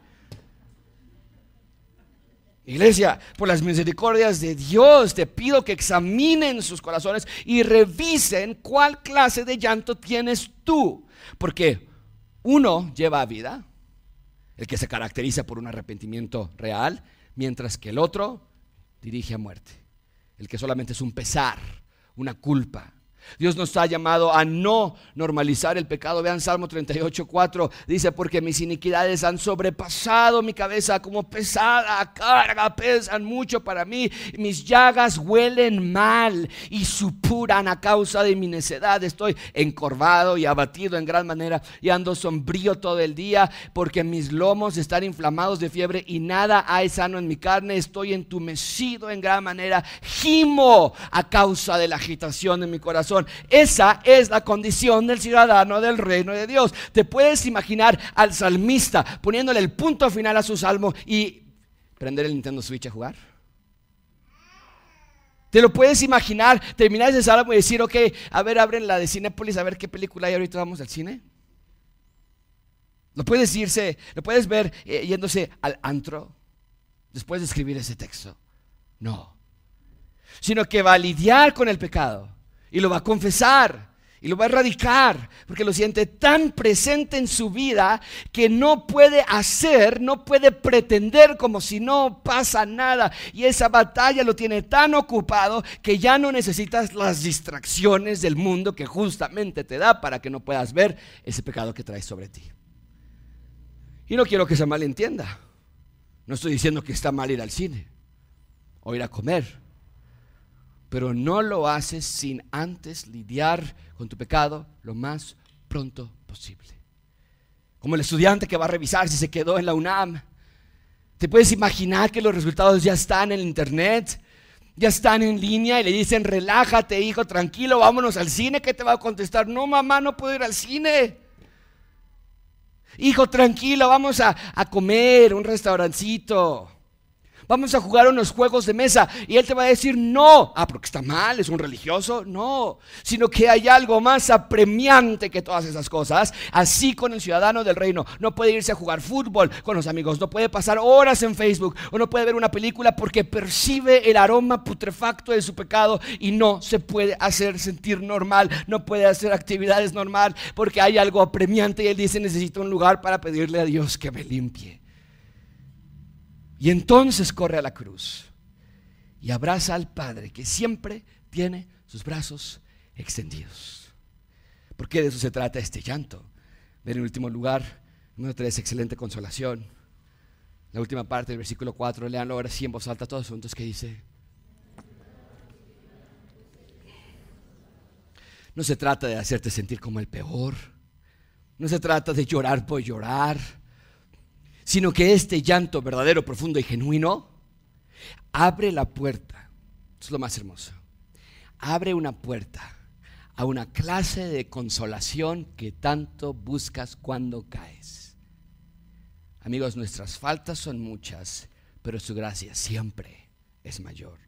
Iglesia, por las misericordias de Dios, te pido que examinen sus corazones y revisen cuál clase de llanto tienes tú. Porque uno lleva a vida, el que se caracteriza por un arrepentimiento real, mientras que el otro dirige a muerte, el que solamente es un pesar, una culpa, Dios nos ha llamado a no normalizar el pecado. Vean Salmo 38, 4. Dice, porque mis iniquidades han sobrepasado mi cabeza como pesada carga, pesan mucho para mí. Mis llagas huelen mal y supuran a causa de mi necedad. Estoy encorvado y abatido en gran manera y ando sombrío todo el día porque mis lomos están inflamados de fiebre y nada hay sano en mi carne. Estoy entumecido en gran manera. Gimo a causa de la agitación de mi corazón esa es la condición del ciudadano del reino de Dios. Te puedes imaginar al salmista poniéndole el punto final a su salmo y prender el Nintendo Switch a jugar. ¿Te lo puedes imaginar? Terminar ese salmo y decir, ok, a ver, abren la de Cinepolis, a ver qué película hay ahorita, vamos al cine. Lo puedes irse, lo puedes ver eh, yéndose al antro después de escribir ese texto. No. Sino que va a lidiar con el pecado y lo va a confesar y lo va a erradicar porque lo siente tan presente en su vida que no puede hacer, no puede pretender como si no pasa nada. Y esa batalla lo tiene tan ocupado que ya no necesitas las distracciones del mundo que justamente te da para que no puedas ver ese pecado que traes sobre ti. Y no quiero que se malentienda. No estoy diciendo que está mal ir al cine o ir a comer pero no lo haces sin antes lidiar con tu pecado lo más pronto posible. Como el estudiante que va a revisar si se quedó en la UNAM. Te puedes imaginar que los resultados ya están en internet, ya están en línea y le dicen, relájate hijo, tranquilo, vámonos al cine. ¿Qué te va a contestar? No, mamá, no puedo ir al cine. Hijo, tranquilo, vamos a, a comer, un restaurancito vamos a jugar unos juegos de mesa. Y él te va a decir, no, ah, porque está mal, es un religioso. No, sino que hay algo más apremiante que todas esas cosas. Así con el ciudadano del reino. No puede irse a jugar fútbol con los amigos, no puede pasar horas en Facebook o no puede ver una película porque percibe el aroma putrefacto de su pecado y no se puede hacer sentir normal, no puede hacer actividades normal porque hay algo apremiante y él dice necesito un lugar para pedirle a Dios que me limpie. Y entonces corre a la cruz y abraza al Padre que siempre tiene sus brazos extendidos. Porque de eso se trata este llanto. Ven en último lugar, número 3, excelente consolación. La última parte del versículo 4, leanlo ahora sí en voz alta todos juntos que dice, no se trata de hacerte sentir como el peor, no se trata de llorar por llorar, sino que este llanto verdadero, profundo y genuino abre la puerta. es lo más hermoso. Abre una puerta a una clase de consolación que tanto buscas cuando caes. Amigos, nuestras faltas son muchas, pero su gracia siempre es mayor.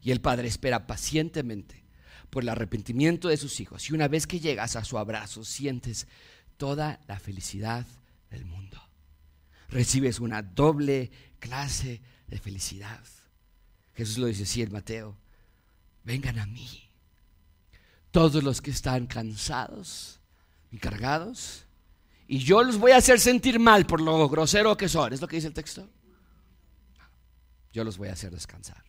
Y el Padre espera pacientemente por el arrepentimiento de sus hijos. Y una vez que llegas a su abrazo, sientes toda la felicidad del mundo recibes una doble clase de felicidad. Jesús lo dice así en Mateo, vengan a mí, todos los que están cansados y cargados, y yo los voy a hacer sentir mal por lo grosero que son. ¿Es lo que dice el texto? Yo los voy a hacer descansar.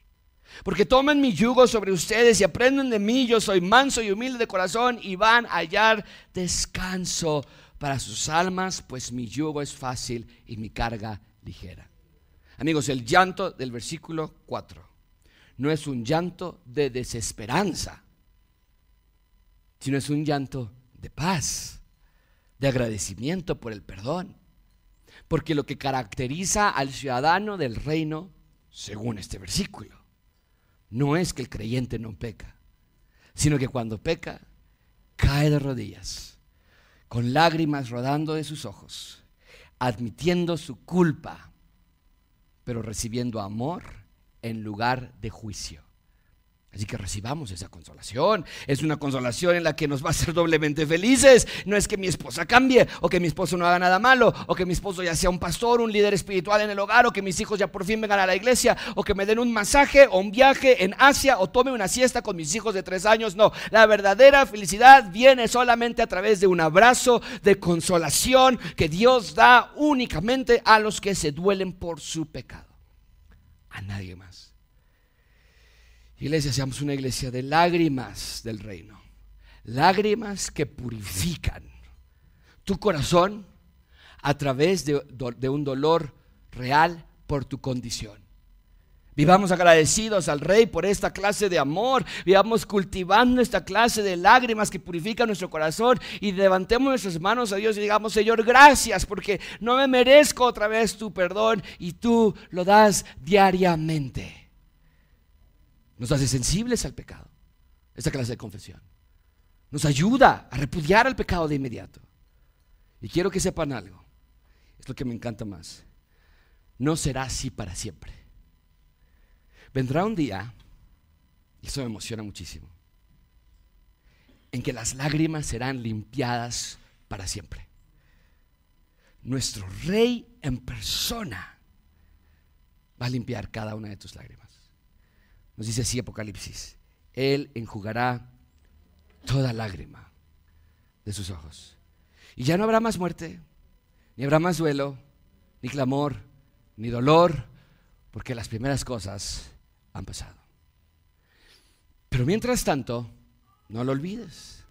Porque tomen mi yugo sobre ustedes y aprenden de mí, yo soy manso y humilde de corazón y van a hallar descanso para sus almas, pues mi yugo es fácil y mi carga ligera. Amigos, el llanto del versículo 4 no es un llanto de desesperanza, sino es un llanto de paz. de agradecimiento por el perdón. Porque lo que caracteriza al ciudadano del reino, según este versículo, no es que el creyente no peca, sino que cuando peca, cae de rodillas, con lágrimas rodando de sus ojos, admitiendo su culpa, pero recibiendo amor en lugar de juicio. Así que recibamos esa consolación. Es una consolación en la que nos va a hacer doblemente felices. No es que mi esposa cambie, o que mi esposo no haga nada malo, o que mi esposo ya sea un pastor, un líder espiritual en el hogar, o que mis hijos ya por fin vengan a la iglesia, o que me den un masaje o un viaje en Asia, o tome una siesta con mis hijos de tres años. No, la verdadera felicidad viene solamente a través de un abrazo de consolación que Dios da únicamente a los que se duelen por su pecado. A nadie más. Iglesia, seamos una iglesia de lágrimas del reino. Lágrimas que purifican tu corazón a través de, un dolor real por tu condición. Vivamos agradecidos al Rey por esta clase de amor. Vivamos cultivando esta clase de lágrimas que purifican nuestro corazón. Y levantemos nuestras manos a Dios y digamos, Señor, gracias porque no me merezco otra vez tu perdón y tú lo das diariamente. Nos hace sensibles al pecado. Esta clase de confesión. Nos ayuda a repudiar al pecado de inmediato. Y quiero que sepan algo. Es lo que me encanta más. No será así para siempre. Vendrá un día, y eso me emociona muchísimo, en que las lágrimas serán limpiadas para siempre. Nuestro rey en persona va a limpiar cada una de tus lágrimas. Nos dice así Apocalipsis. Él enjugará toda lágrima de sus ojos. Y ya no habrá más muerte, ni habrá más duelo, ni clamor, ni dolor, porque las primeras cosas han pasado. Pero mientras tanto, no lo olvides.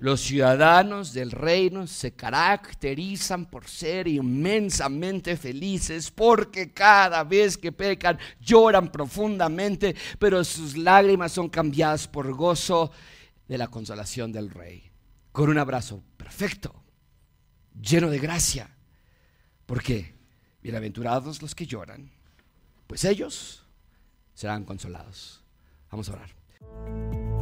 Los ciudadanos del reino se caracterizan por ser inmensamente felices porque cada vez que pecan lloran profundamente, pero sus lágrimas son cambiadas por gozo de la consolación del rey. Con un abrazo perfecto, lleno de gracia. Porque bienaventurados los que lloran, pues ellos serán consolados. Vamos a orar.